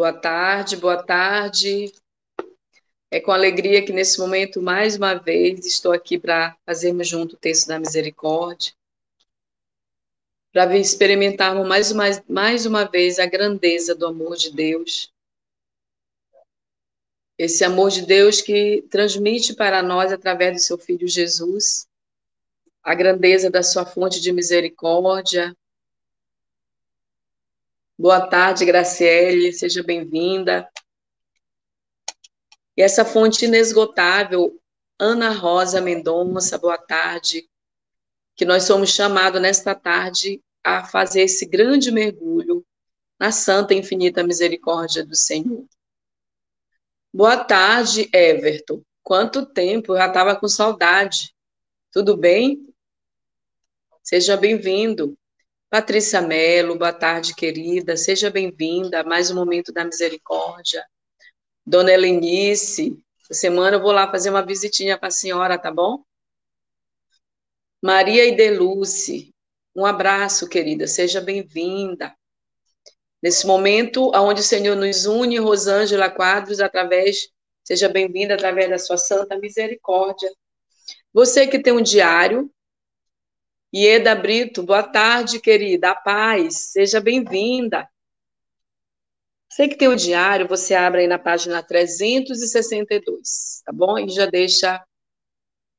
Boa tarde, boa tarde. É com alegria que nesse momento, mais uma vez, estou aqui para fazermos junto o texto da misericórdia, para experimentarmos mais uma, mais uma vez a grandeza do amor de Deus. Esse amor de Deus que transmite para nós, através do seu Filho Jesus, a grandeza da sua fonte de misericórdia, Boa tarde, Graciele, seja bem-vinda. E essa fonte inesgotável, Ana Rosa Mendonça, boa tarde. Que nós somos chamados nesta tarde a fazer esse grande mergulho na santa e infinita misericórdia do Senhor. Boa tarde, Everton. Quanto tempo, eu já estava com saudade. Tudo bem? Seja bem-vindo. Patrícia Mello, boa tarde, querida. Seja bem-vinda a mais um Momento da Misericórdia. Dona Helenice, semana eu vou lá fazer uma visitinha para a senhora, tá bom? Maria Ideluce, um abraço, querida. Seja bem-vinda. Nesse momento, onde o Senhor nos une, Rosângela Quadros, através, seja bem-vinda através da sua santa misericórdia. Você que tem um diário, Ieda Brito, boa tarde, querida. A paz, seja bem-vinda. Você que tem o diário, você abre aí na página 362, tá bom? E já deixa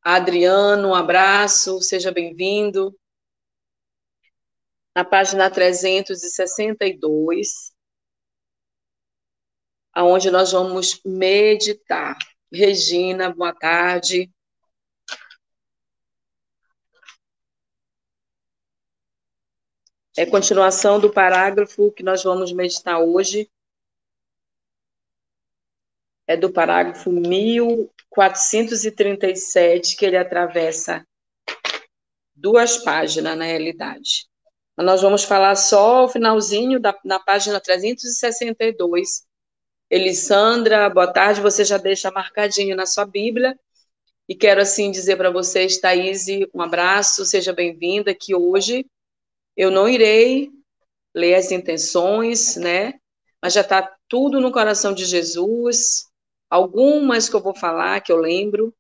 Adriano, um abraço, seja bem-vindo. Na página 362, aonde nós vamos meditar. Regina, boa tarde. É continuação do parágrafo que nós vamos meditar hoje. É do parágrafo 1437, que ele atravessa duas páginas, na realidade. Nós vamos falar só o finalzinho da, na página 362. Elisandra, boa tarde, você já deixa marcadinho na sua Bíblia. E quero, assim, dizer para vocês, Thaís, um abraço, seja bem-vinda, que hoje eu não irei ler as intenções, né? Mas já está tudo no coração de Jesus. Algumas que eu vou falar, que eu lembro.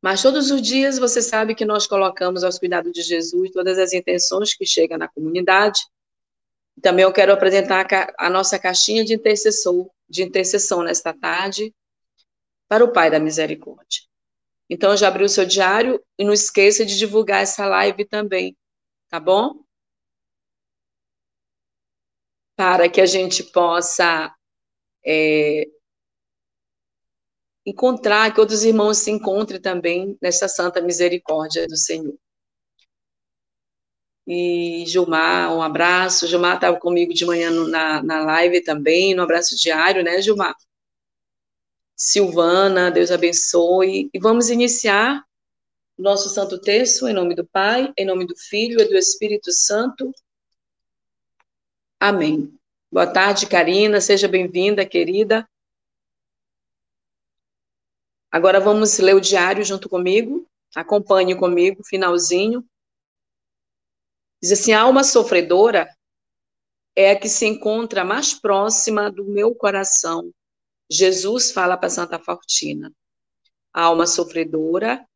Mas todos os dias você sabe que nós colocamos aos cuidados de Jesus todas as intenções que chegam na comunidade. Também eu quero apresentar a nossa caixinha de intercessor, de intercessão nesta tarde para o Pai da Misericórdia. Então já abriu o seu diário e não esqueça de divulgar essa live também tá bom? Para que a gente possa é, encontrar, que outros irmãos se encontrem também nessa santa misericórdia do Senhor. E Gilmar, um abraço. Gilmar estava comigo de manhã no, na, na live também, no abraço diário, né, Gilmar? Silvana, Deus abençoe. E vamos iniciar nosso santo texto, em nome do Pai, em nome do Filho e do Espírito Santo. Amém. Boa tarde, Karina, seja bem-vinda, querida. Agora vamos ler o diário junto comigo. Acompanhe comigo, finalzinho. Diz assim: a alma sofredora é a que se encontra mais próxima do meu coração. Jesus fala para Santa Fortina. A alma sofredora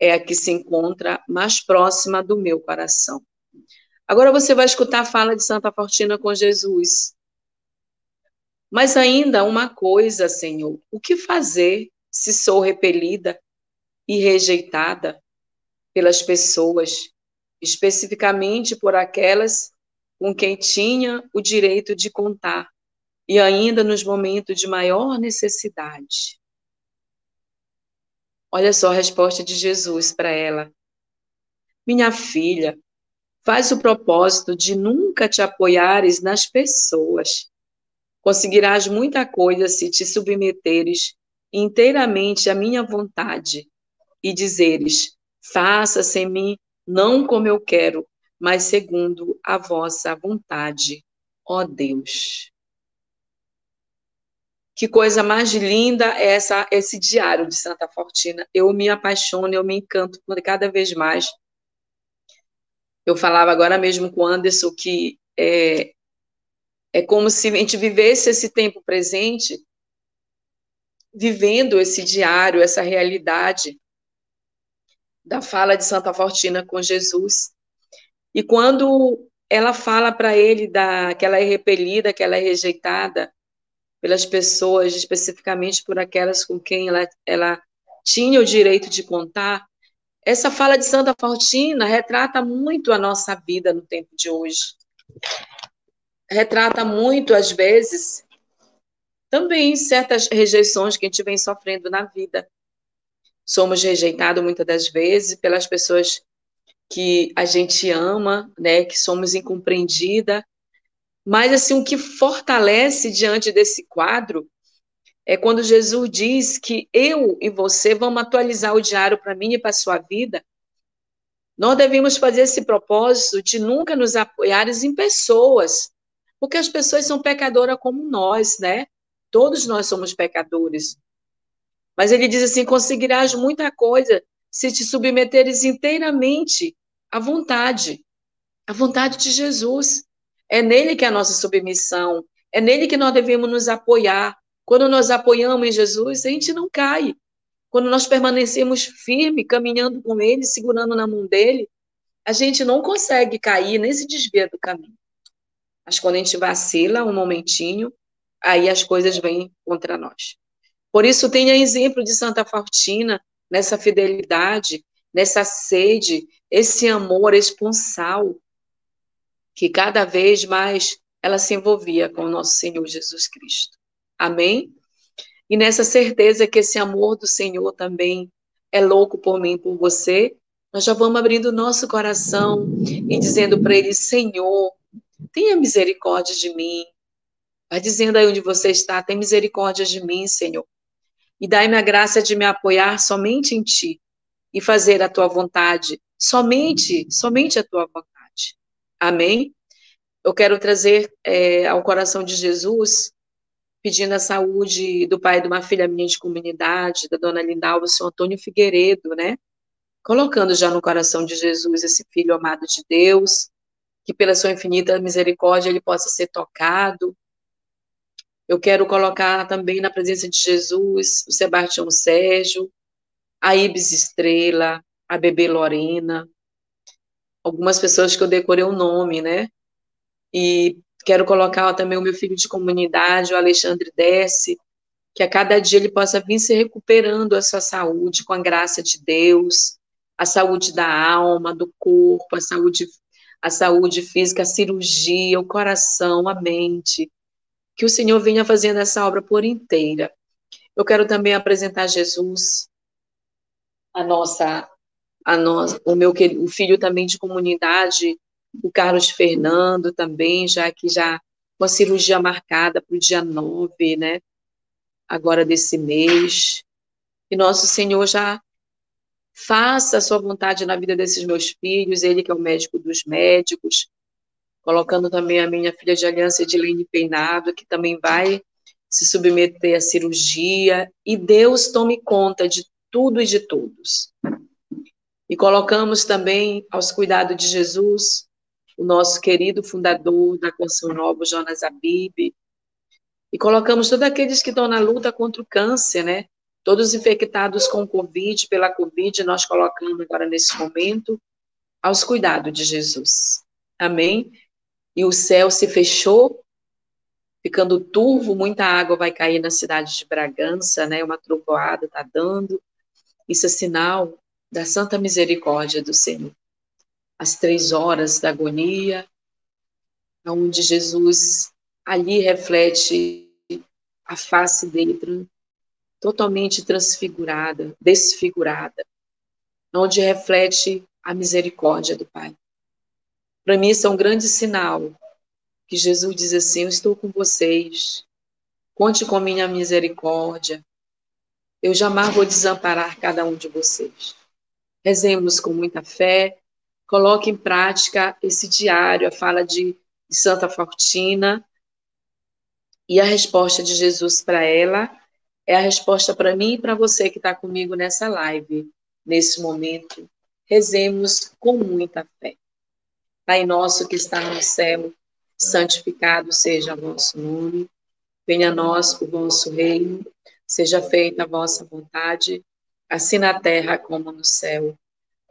é a que se encontra mais próxima do meu coração. Agora você vai escutar a fala de Santa Fortina com Jesus. Mas ainda uma coisa, Senhor, o que fazer se sou repelida e rejeitada pelas pessoas, especificamente por aquelas com quem tinha o direito de contar, e ainda nos momentos de maior necessidade? Olha só a resposta de Jesus para ela. Minha filha, faz o propósito de nunca te apoiares nas pessoas. Conseguirás muita coisa se te submeteres inteiramente à minha vontade e dizeres: faça-se em mim não como eu quero, mas segundo a vossa vontade, ó Deus. Que coisa mais linda é essa, esse diário de Santa Fortina. Eu me apaixono, eu me encanto cada vez mais. Eu falava agora mesmo com o Anderson que é, É como se a gente vivesse esse tempo presente, vivendo esse diário, essa realidade da fala de Santa Fortina com Jesus. E quando ela fala para ele da, que ela é repelida, que ela é rejeitada pelas pessoas, especificamente por aquelas com quem ela, ela tinha o direito de contar, essa fala de Santa Fortina retrata muito a nossa vida no tempo de hoje. Retrata muito, às vezes, também certas rejeições que a gente vem sofrendo na vida. Somos rejeitados muitas das vezes pelas pessoas que a gente ama, né, que somos incompreendida. Mas assim, o que fortalece diante desse quadro é quando Jesus diz que eu e você vamos atualizar o diário para mim e para a sua vida. Nós devemos fazer esse propósito de nunca nos apoiar em pessoas, porque as pessoas são pecadoras como nós, né? Todos nós somos pecadores. Mas ele diz assim: conseguirás muita coisa se te submeteres inteiramente à vontade, à vontade de Jesus. É nele que é a nossa submissão, é nele que nós devemos nos apoiar, quando nós apoiamos em Jesus, a gente não cai. Quando nós permanecemos firme, caminhando com Ele, segurando na mão dele, a gente não consegue cair nem se do caminho. Mas quando a gente vacila um momentinho, aí as coisas vêm contra nós. Por isso, tenha exemplo de Santa Fortina nessa fidelidade, nessa sede, esse amor esponsal, que cada vez mais ela se envolvia com o nosso Senhor Jesus Cristo. Amém? E nessa certeza que esse amor do Senhor também é louco por mim, por você, nós já vamos abrindo nosso coração e dizendo para Ele: Senhor, tenha misericórdia de mim. Vai dizendo aí onde você está: tem misericórdia de mim, Senhor. E dai-me a graça de me apoiar somente em Ti e fazer a Tua vontade, somente, somente a Tua vontade. Amém? Eu quero trazer é, ao coração de Jesus pedindo a saúde do pai de uma filha minha de comunidade, da dona Lindalva, o senhor Antônio Figueiredo, né? Colocando já no coração de Jesus esse filho amado de Deus, que pela sua infinita misericórdia ele possa ser tocado. Eu quero colocar também na presença de Jesus o Sebastião Sérgio, a Ibis Estrela, a bebê Lorena, algumas pessoas que eu decorei o nome, né? E Quero colocar também o meu filho de comunidade, o Alexandre Desce, que a cada dia ele possa vir se recuperando a sua saúde com a graça de Deus, a saúde da alma, do corpo, a saúde, a saúde física, a cirurgia, o coração, a mente. Que o Senhor venha fazendo essa obra por inteira. Eu quero também apresentar Jesus, a nossa, a nossa, o meu o filho também de comunidade, o Carlos Fernando também, já que já com a cirurgia marcada para o dia 9, né? Agora desse mês. E nosso Senhor já faça a sua vontade na vida desses meus filhos, ele que é o médico dos médicos, colocando também a minha filha de aliança Edilene Peinado, que também vai se submeter à cirurgia, e Deus tome conta de tudo e de todos. E colocamos também aos cuidados de Jesus o nosso querido fundador da Canção Nova, Jonas Abib, e colocamos todos aqueles que estão na luta contra o câncer, né? Todos infectados com Covid, pela Covid, nós colocamos agora nesse momento aos cuidados de Jesus. Amém? E o céu se fechou, ficando turvo, muita água vai cair na cidade de Bragança, né? Uma trovoada está dando. Isso é sinal da santa misericórdia do Senhor as três horas da agonia, onde Jesus ali reflete a face dele totalmente transfigurada, desfigurada, onde reflete a misericórdia do Pai. Para mim, isso é um grande sinal que Jesus diz assim: Eu estou com vocês, conte com minha misericórdia, eu jamais vou desamparar cada um de vocês. Rezemos com muita fé, coloque em prática esse diário, a fala de, de Santa Fortina, e a resposta de Jesus para ela é a resposta para mim e para você que está comigo nessa live, nesse momento. Rezemos com muita fé. Pai nosso que está no céu, santificado seja o vosso nome, venha a nós o vosso reino, seja feita a vossa vontade, assim na terra como no céu.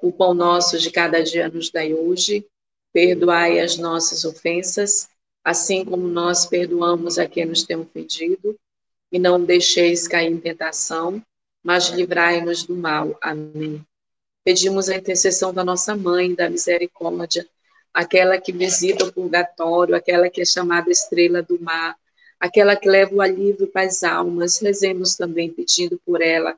O pão nosso de cada dia nos dai hoje, perdoai as nossas ofensas, assim como nós perdoamos a quem nos tem ofendido, e não deixeis cair em tentação, mas livrai-nos do mal. Amém. Pedimos a intercessão da nossa mãe, da misericórdia, aquela que visita o purgatório, aquela que é chamada estrela do mar, aquela que leva o alívio para as almas. Rezemos também pedindo por ela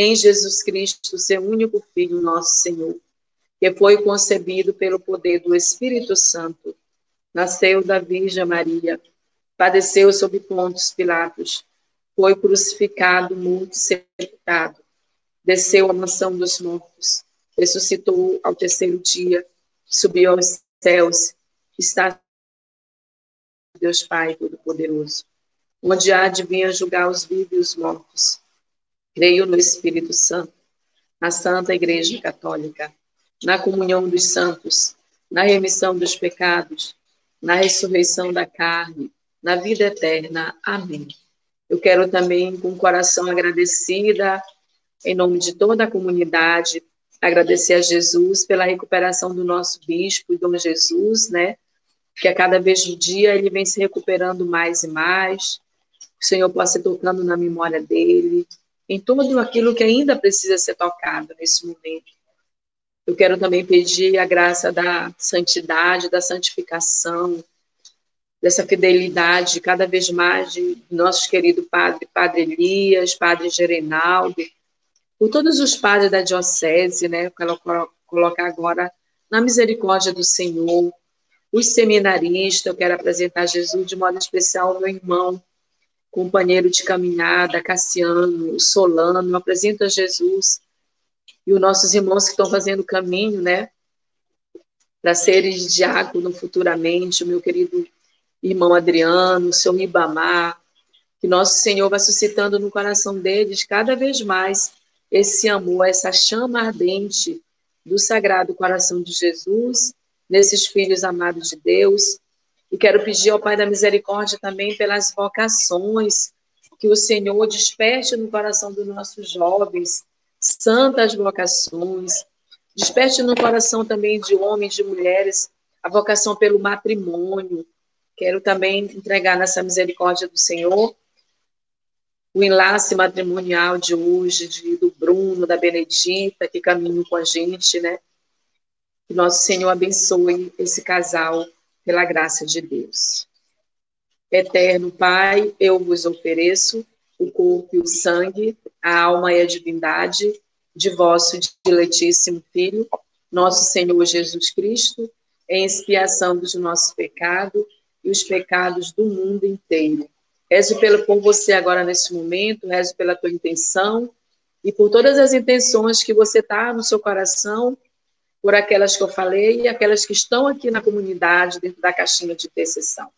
em Jesus Cristo, seu único Filho, nosso Senhor, que foi concebido pelo poder do Espírito Santo, nasceu da Virgem Maria, padeceu sob Pontos Pilatos, foi crucificado, morto, sepultado, desceu à mansão dos mortos, ressuscitou ao terceiro dia, subiu aos céus, está Deus Pai Todo-Poderoso, onde há de vir julgar os vivos e os mortos. Creio no Espírito Santo, na Santa Igreja Católica, na comunhão dos santos, na remissão dos pecados, na ressurreição da carne, na vida eterna. Amém. Eu quero também, com o coração agradecida, em nome de toda a comunidade, agradecer a Jesus pela recuperação do nosso bispo Dom Jesus, né? que a cada vez do dia ele vem se recuperando mais e mais, o Senhor possa ir tocando na memória dele, em tudo aquilo que ainda precisa ser tocado nesse momento. Eu quero também pedir a graça da santidade, da santificação, dessa fidelidade cada vez mais de nosso querido padre, Padre Elias, Padre Gerenaldo, por todos os padres da diocese, né, quero colocar agora na misericórdia do Senhor, os seminaristas, eu quero apresentar Jesus de modo especial meu irmão, companheiro de caminhada, Cassiano, Solano, apresento a Jesus e os nossos irmãos que estão fazendo o caminho, né, para serem diácono futuramente, o meu querido irmão Adriano, o seu Ribamar, que nosso Senhor vai suscitando no coração deles cada vez mais esse amor, essa chama ardente do Sagrado Coração de Jesus nesses filhos amados de Deus. E quero pedir ao Pai da Misericórdia também pelas vocações, que o Senhor desperte no coração dos nossos jovens santas vocações, desperte no coração também de homens, de mulheres, a vocação pelo matrimônio. Quero também entregar nessa misericórdia do Senhor o enlace matrimonial de hoje, de, do Bruno, da Benedita, que caminham com a gente, né? Que nosso Senhor abençoe esse casal pela graça de Deus. Eterno Pai, eu vos ofereço o corpo e o sangue, a alma e a divindade de vosso diletíssimo Filho, nosso Senhor Jesus Cristo, em expiação dos nossos pecados e os pecados do mundo inteiro. Rezo pelo, por você agora nesse momento, rezo pela tua intenção e por todas as intenções que você está no seu coração por aquelas que eu falei e aquelas que estão aqui na comunidade, dentro da caixinha de intercessão.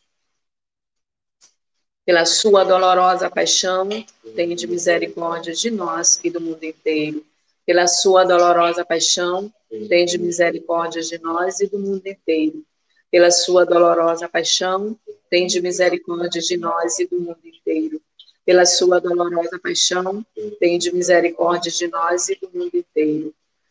Pela sua dolorosa paixão, tenha de misericórdia de nós e do mundo inteiro. Pela sua dolorosa paixão, tenha de misericórdia de nós e do mundo inteiro. Pela sua dolorosa paixão, tenha de misericórdia de nós e do mundo inteiro. Pela sua dolorosa paixão, tenha de misericórdia de nós e do mundo inteiro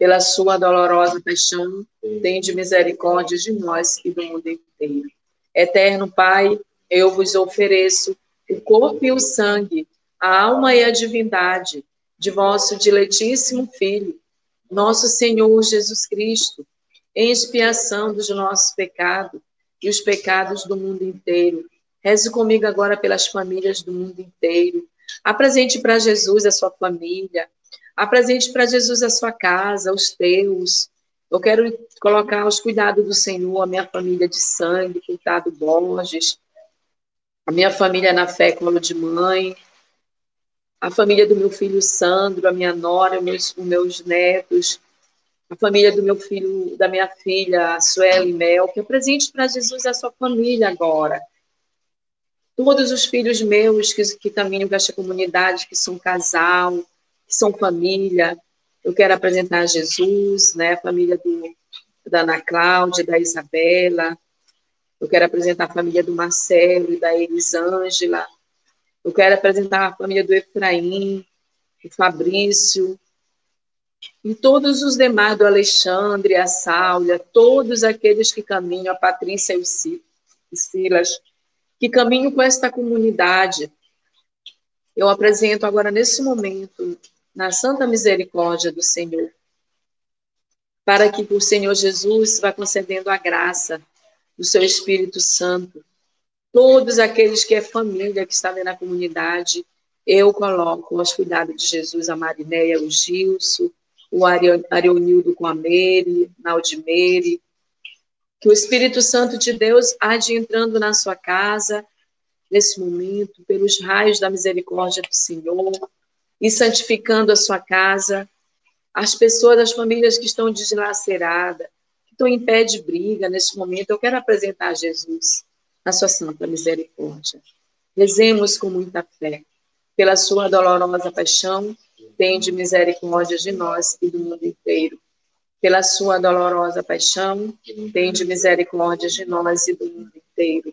pela sua dolorosa paixão, tende misericórdia de nós e do mundo inteiro. Eterno Pai, eu vos ofereço o corpo e o sangue, a alma e a divindade de vosso diletíssimo Filho, nosso Senhor Jesus Cristo, em expiação dos nossos pecados e os pecados do mundo inteiro. Reze comigo agora pelas famílias do mundo inteiro. Apresente para Jesus a sua família. Apresente para Jesus a sua casa, os teus. Eu quero colocar aos cuidados do Senhor a minha família de sangue, Quintado Borges, a minha família na fé, colo de mãe, a família do meu filho Sandro, a minha nora, os meus, os meus netos, a família do meu filho, da minha filha, Sueli Mel, que apresente para Jesus a sua família agora. Todos os filhos meus que, que caminham com esta comunidade, que são casal, que são família, eu quero apresentar Jesus, né, a família do, da Ana Cláudia, da Isabela, eu quero apresentar a família do Marcelo e da Elisângela, eu quero apresentar a família do Efraim, do Fabrício, e todos os demais, do Alexandre, a Sáulia, todos aqueles que caminham, a Patrícia e o Silas, que caminham com esta comunidade. Eu apresento agora, nesse momento, na santa misericórdia do Senhor, para que o Senhor Jesus vá concedendo a graça do seu Espírito Santo. Todos aqueles que é família, que está na comunidade, eu coloco aos cuidados de Jesus a Marinéia, o Gilson, o Arionildo com a Meire, Naldimeire, que o Espírito Santo de Deus há de entrando na sua casa, nesse momento, pelos raios da misericórdia do Senhor, e santificando a sua casa, as pessoas, as famílias que estão deslaceradas, que estão em pé de briga nesse momento, eu quero apresentar Jesus a sua santa misericórdia. Rezemos com muita fé. Pela sua dolorosa paixão, tende misericórdia de nós e do mundo inteiro. Pela sua dolorosa paixão, tende misericórdia de nós e do mundo inteiro.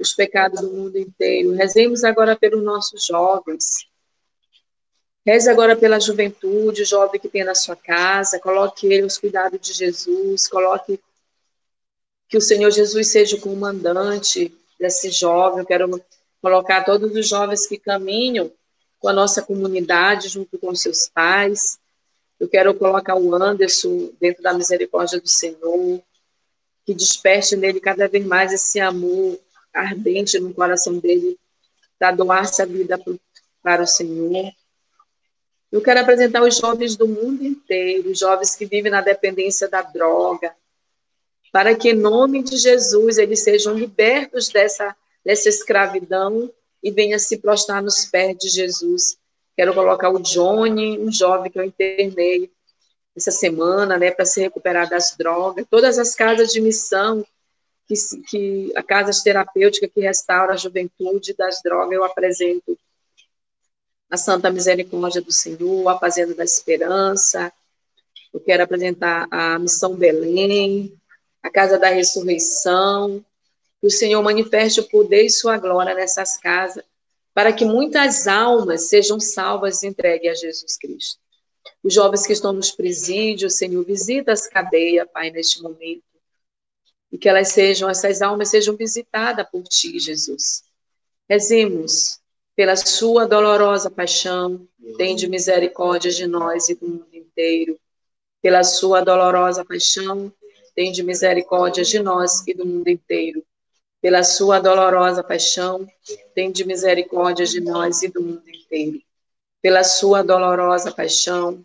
os pecados do mundo inteiro. Rezemos agora pelos nossos jovens, Reze agora pela juventude, o jovem que tem na sua casa, coloque ele aos cuidados de Jesus, coloque que o Senhor Jesus seja o comandante desse jovem. Eu quero colocar todos os jovens que caminham com a nossa comunidade, junto com seus pais. Eu quero colocar o Anderson dentro da misericórdia do Senhor, que desperte nele cada vez mais esse amor ardente no coração dele, para doar-se a vida para o Senhor. Eu quero apresentar os jovens do mundo inteiro, os jovens que vivem na dependência da droga, para que, em nome de Jesus, eles sejam libertos dessa, dessa escravidão e venham se prostrar nos pés de Jesus. Quero colocar o Johnny, um jovem que eu internei essa semana, né, para se recuperar das drogas. Todas as casas de missão, que, que a casa terapêutica que restaura a juventude das drogas, eu apresento a Santa Misericórdia do Senhor, a Fazenda da Esperança. Eu quero apresentar a Missão Belém, a Casa da Ressurreição. Que o Senhor manifeste o poder e sua glória nessas casas, para que muitas almas sejam salvas e entregues a Jesus Cristo. Os jovens que estão nos presídios, Senhor, visita as cadeias, Pai, neste momento. E que elas sejam, essas almas sejam visitadas por Ti, Jesus. Rezemos pela sua dolorosa paixão, tende misericórdia de nós e do mundo inteiro. Pela sua dolorosa paixão, tende misericórdia de nós e do mundo inteiro. Pela sua dolorosa paixão, tende misericórdia de nós e do mundo inteiro. pela sua dolorosa paixão,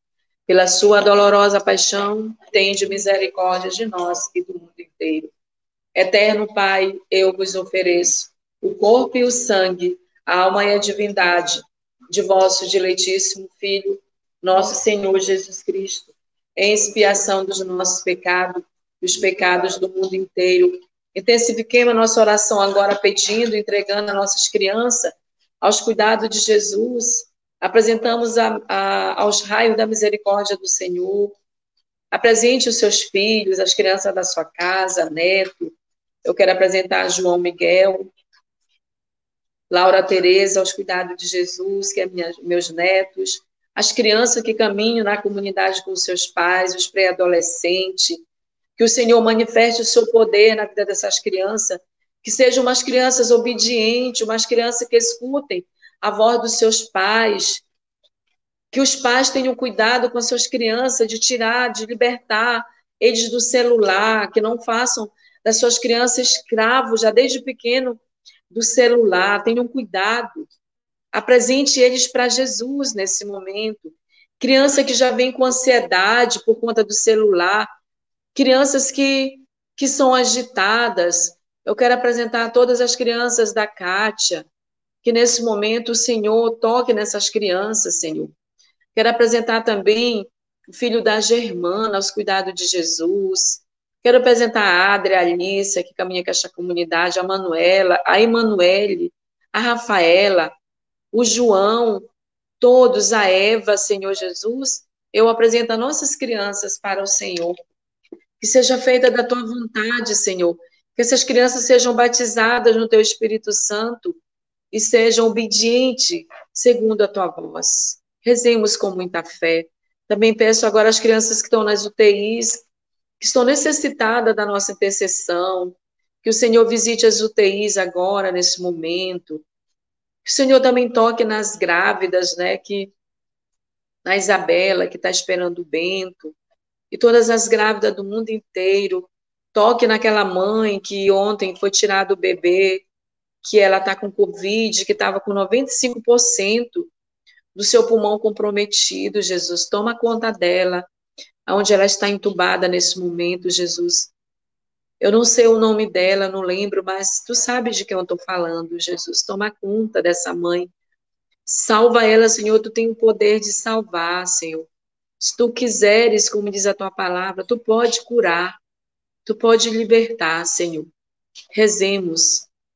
Pela sua dolorosa paixão, tende misericórdia de nós e do mundo inteiro. Eterno Pai, eu vos ofereço o corpo e o sangue, a alma e a divindade de vosso diletíssimo Filho, nosso Senhor Jesus Cristo, em expiação dos nossos pecados, dos pecados do mundo inteiro. Intensifiquemos a nossa oração agora, pedindo, entregando as nossas crianças aos cuidados de Jesus. Apresentamos a, a, aos raios da misericórdia do Senhor. Apresente os seus filhos, as crianças da sua casa, neto. Eu quero apresentar João Miguel, Laura Tereza, aos cuidados de Jesus, que é minha, meus netos, as crianças que caminham na comunidade com seus pais, os pré-adolescentes, que o Senhor manifeste o seu poder na vida dessas crianças, que sejam umas crianças obedientes, umas crianças que escutem a voz dos seus pais, que os pais tenham cuidado com suas crianças, de tirar, de libertar eles do celular, que não façam das suas crianças escravos, já desde pequeno, do celular, tenham cuidado. Apresente eles para Jesus nesse momento. Criança que já vem com ansiedade por conta do celular, crianças que, que são agitadas. Eu quero apresentar todas as crianças da Kátia, que nesse momento o Senhor toque nessas crianças, Senhor. Quero apresentar também o filho da Germana, aos cuidados de Jesus. Quero apresentar a Adria, a Alice, que caminha com esta comunidade, a Manuela, a Emanuele, a Rafaela, o João, todos, a Eva, Senhor Jesus. Eu apresento as nossas crianças para o Senhor. Que seja feita da tua vontade, Senhor. Que essas crianças sejam batizadas no teu Espírito Santo e sejam obedientes segundo a tua voz. Rezemos com muita fé. Também peço agora às crianças que estão nas UTIs, que estão necessitadas da nossa intercessão, que o Senhor visite as UTIs agora, nesse momento, que o Senhor também toque nas grávidas, né, que na Isabela, que está esperando o Bento, e todas as grávidas do mundo inteiro, toque naquela mãe que ontem foi tirado o bebê, que ela está com Covid, que estava com 95% do seu pulmão comprometido, Jesus, toma conta dela, onde ela está entubada nesse momento, Jesus. Eu não sei o nome dela, não lembro, mas tu sabes de quem eu estou falando, Jesus. Toma conta dessa mãe. Salva ela, Senhor. Tu tem o poder de salvar, Senhor. Se tu quiseres, como diz a tua palavra, tu pode curar, tu pode libertar, Senhor. Rezemos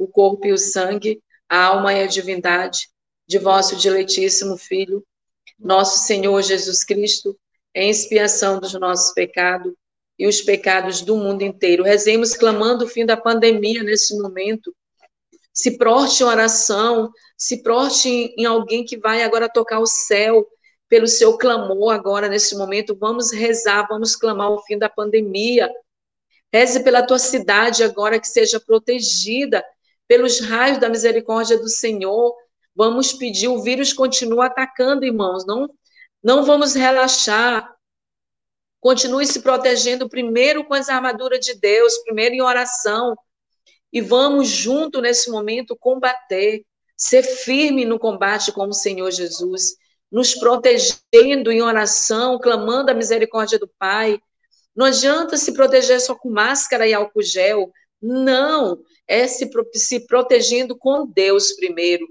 o corpo e o sangue, a alma e a divindade de vosso diletíssimo Filho, nosso Senhor Jesus Cristo, em expiação dos nossos pecados e os pecados do mundo inteiro. Rezemos clamando o fim da pandemia nesse momento. Se proste em oração, se proste em, alguém que vai agora tocar o céu pelo seu clamor agora nesse momento. Vamos rezar, vamos clamar o fim da pandemia. Reze pela tua cidade agora que seja protegida pelos raios da misericórdia do Senhor. Vamos pedir, o vírus continua atacando, irmãos, não Não vamos relaxar. Continue se protegendo primeiro com as armaduras de Deus, primeiro em oração. E vamos junto nesse momento combater, ser firme no combate com o Senhor Jesus, nos protegendo em oração, clamando a misericórdia do Pai. Não adianta se proteger só com máscara e álcool gel. Não, é se, se protegendo com Deus primeiro,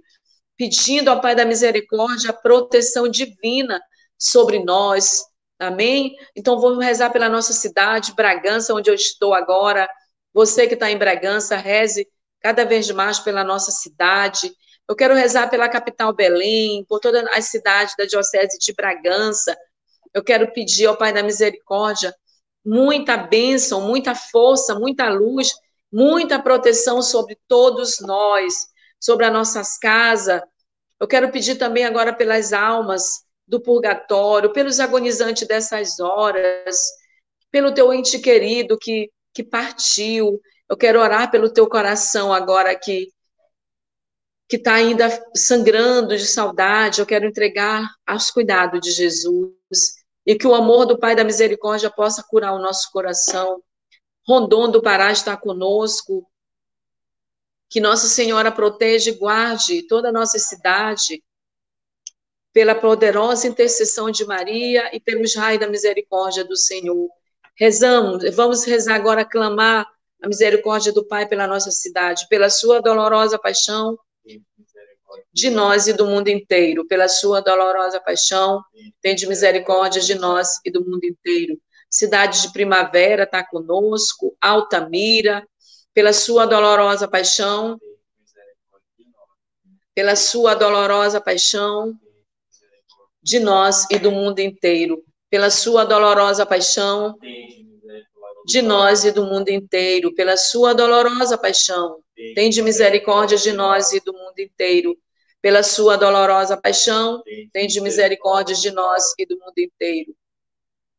pedindo ao Pai da misericórdia a proteção divina sobre nós. Amém? Então vamos rezar pela nossa cidade, Bragança, onde eu estou agora. Você que está em Bragança, reze cada vez mais pela nossa cidade. Eu quero rezar pela capital Belém, por todas as cidades da Diocese de Bragança. Eu quero pedir ao Pai da Misericórdia muita bênção, muita força, muita luz, muita proteção sobre todos nós, sobre as nossas casas. Eu quero pedir também agora pelas almas do purgatório, pelos agonizantes dessas horas, pelo teu ente querido que, que partiu. Eu quero orar pelo teu coração agora que que está ainda sangrando de saudade. Eu quero entregar aos cuidados de Jesus e que o amor do Pai da Misericórdia possa curar o nosso coração. Rondon do Pará está conosco. Que Nossa Senhora proteja e guarde toda a nossa cidade, pela poderosa intercessão de Maria e pelos raios da misericórdia do Senhor. Rezamos, vamos rezar agora, clamar a misericórdia do Pai pela nossa cidade, pela sua dolorosa paixão, de nós e do mundo inteiro, pela sua dolorosa paixão, tem de misericórdia de nós e do mundo inteiro. Cidade de Primavera está conosco, Altamira, pela sua dolorosa paixão, pela sua dolorosa paixão, de nós e do mundo inteiro, pela sua dolorosa paixão, de nós e do mundo inteiro, pela sua dolorosa paixão, tem de misericórdia de nós e do mundo inteiro, pela sua dolorosa paixão, tem de misericórdia de nós e do mundo inteiro.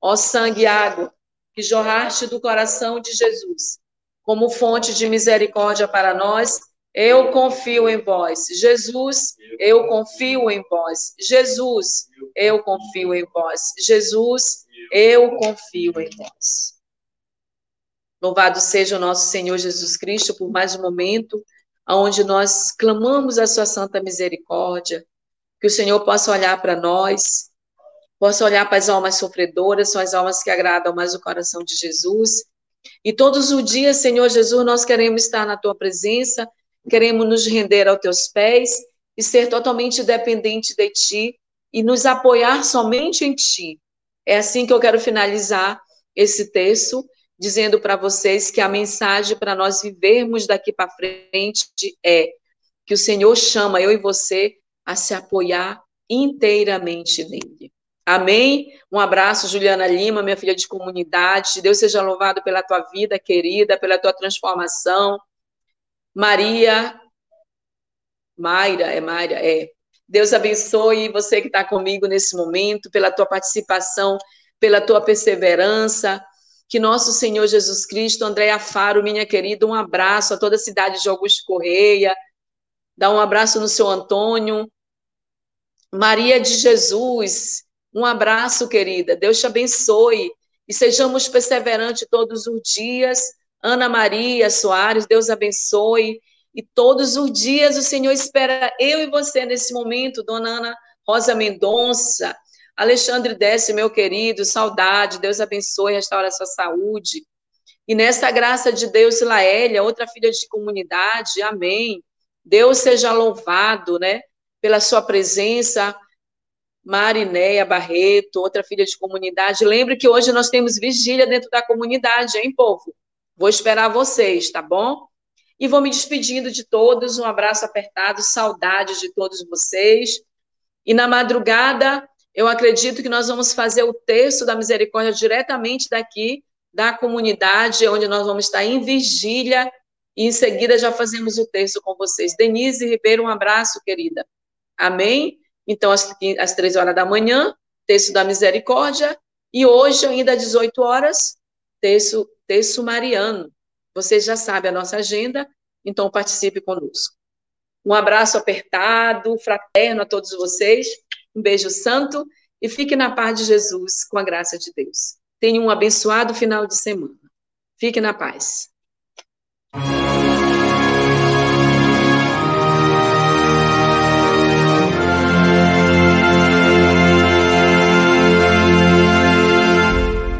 Ó sangue e água, que jorraste do coração de Jesus, como fonte de misericórdia para nós, eu confio em vós. Jesus, eu confio em vós. Jesus, eu confio em vós. Jesus, eu confio em vós. Louvado seja o nosso Senhor Jesus Cristo por mais um momento onde nós clamamos a sua santa misericórdia, que o Senhor possa olhar para nós, possa olhar para as almas sofredoras, são as almas que agradam mais o coração de Jesus. E todos os dias, Senhor Jesus, nós queremos estar na tua presença, queremos nos render aos teus pés e ser totalmente dependente de ti e nos apoiar somente em ti. É assim que eu quero finalizar esse texto, dizendo para vocês que a mensagem para nós vivermos daqui para frente é que o Senhor chama eu e você a se apoiar inteiramente nele. Amém? Um abraço, Juliana Lima, minha filha de comunidade. Deus seja louvado pela tua vida, querida, pela tua transformação. Maria, Mayra, é Mayra, é. Deus abençoe você que está comigo nesse momento, pela tua participação, pela tua perseverança. Que nosso Senhor Jesus Cristo, Andréa Faro, minha querida, um abraço a toda a cidade de Augusto Correia. Dá um abraço no seu Antônio. Maria de Jesus, um abraço, querida. Deus te abençoe. E sejamos perseverantes todos os dias Ana Maria Soares, Deus abençoe. E todos os dias o Senhor espera eu e você nesse momento, Dona Ana Rosa Mendonça, Alexandre Desce, meu querido, saudade, Deus abençoe, restaure a sua saúde. E nessa graça de Deus, Laélia, outra filha de comunidade, amém. Deus seja louvado, né, pela sua presença. Marinéia Barreto, outra filha de comunidade. Lembre que hoje nós temos vigília dentro da comunidade, hein, povo? Vou esperar vocês, tá bom? E vou me despedindo de todos, um abraço apertado, saudade de todos vocês. E na madrugada, eu acredito que nós vamos fazer o texto da misericórdia diretamente daqui da comunidade, onde nós vamos estar em vigília, e em seguida já fazemos o texto com vocês. Denise Ribeiro, um abraço, querida. Amém? Então, às, às três horas da manhã, texto da misericórdia, e hoje, ainda às 18 horas, texto, texto mariano. Você já sabe a nossa agenda, então participe conosco. Um abraço apertado, fraterno a todos vocês. Um beijo santo e fique na paz de Jesus, com a graça de Deus. Tenha um abençoado final de semana. Fique na paz.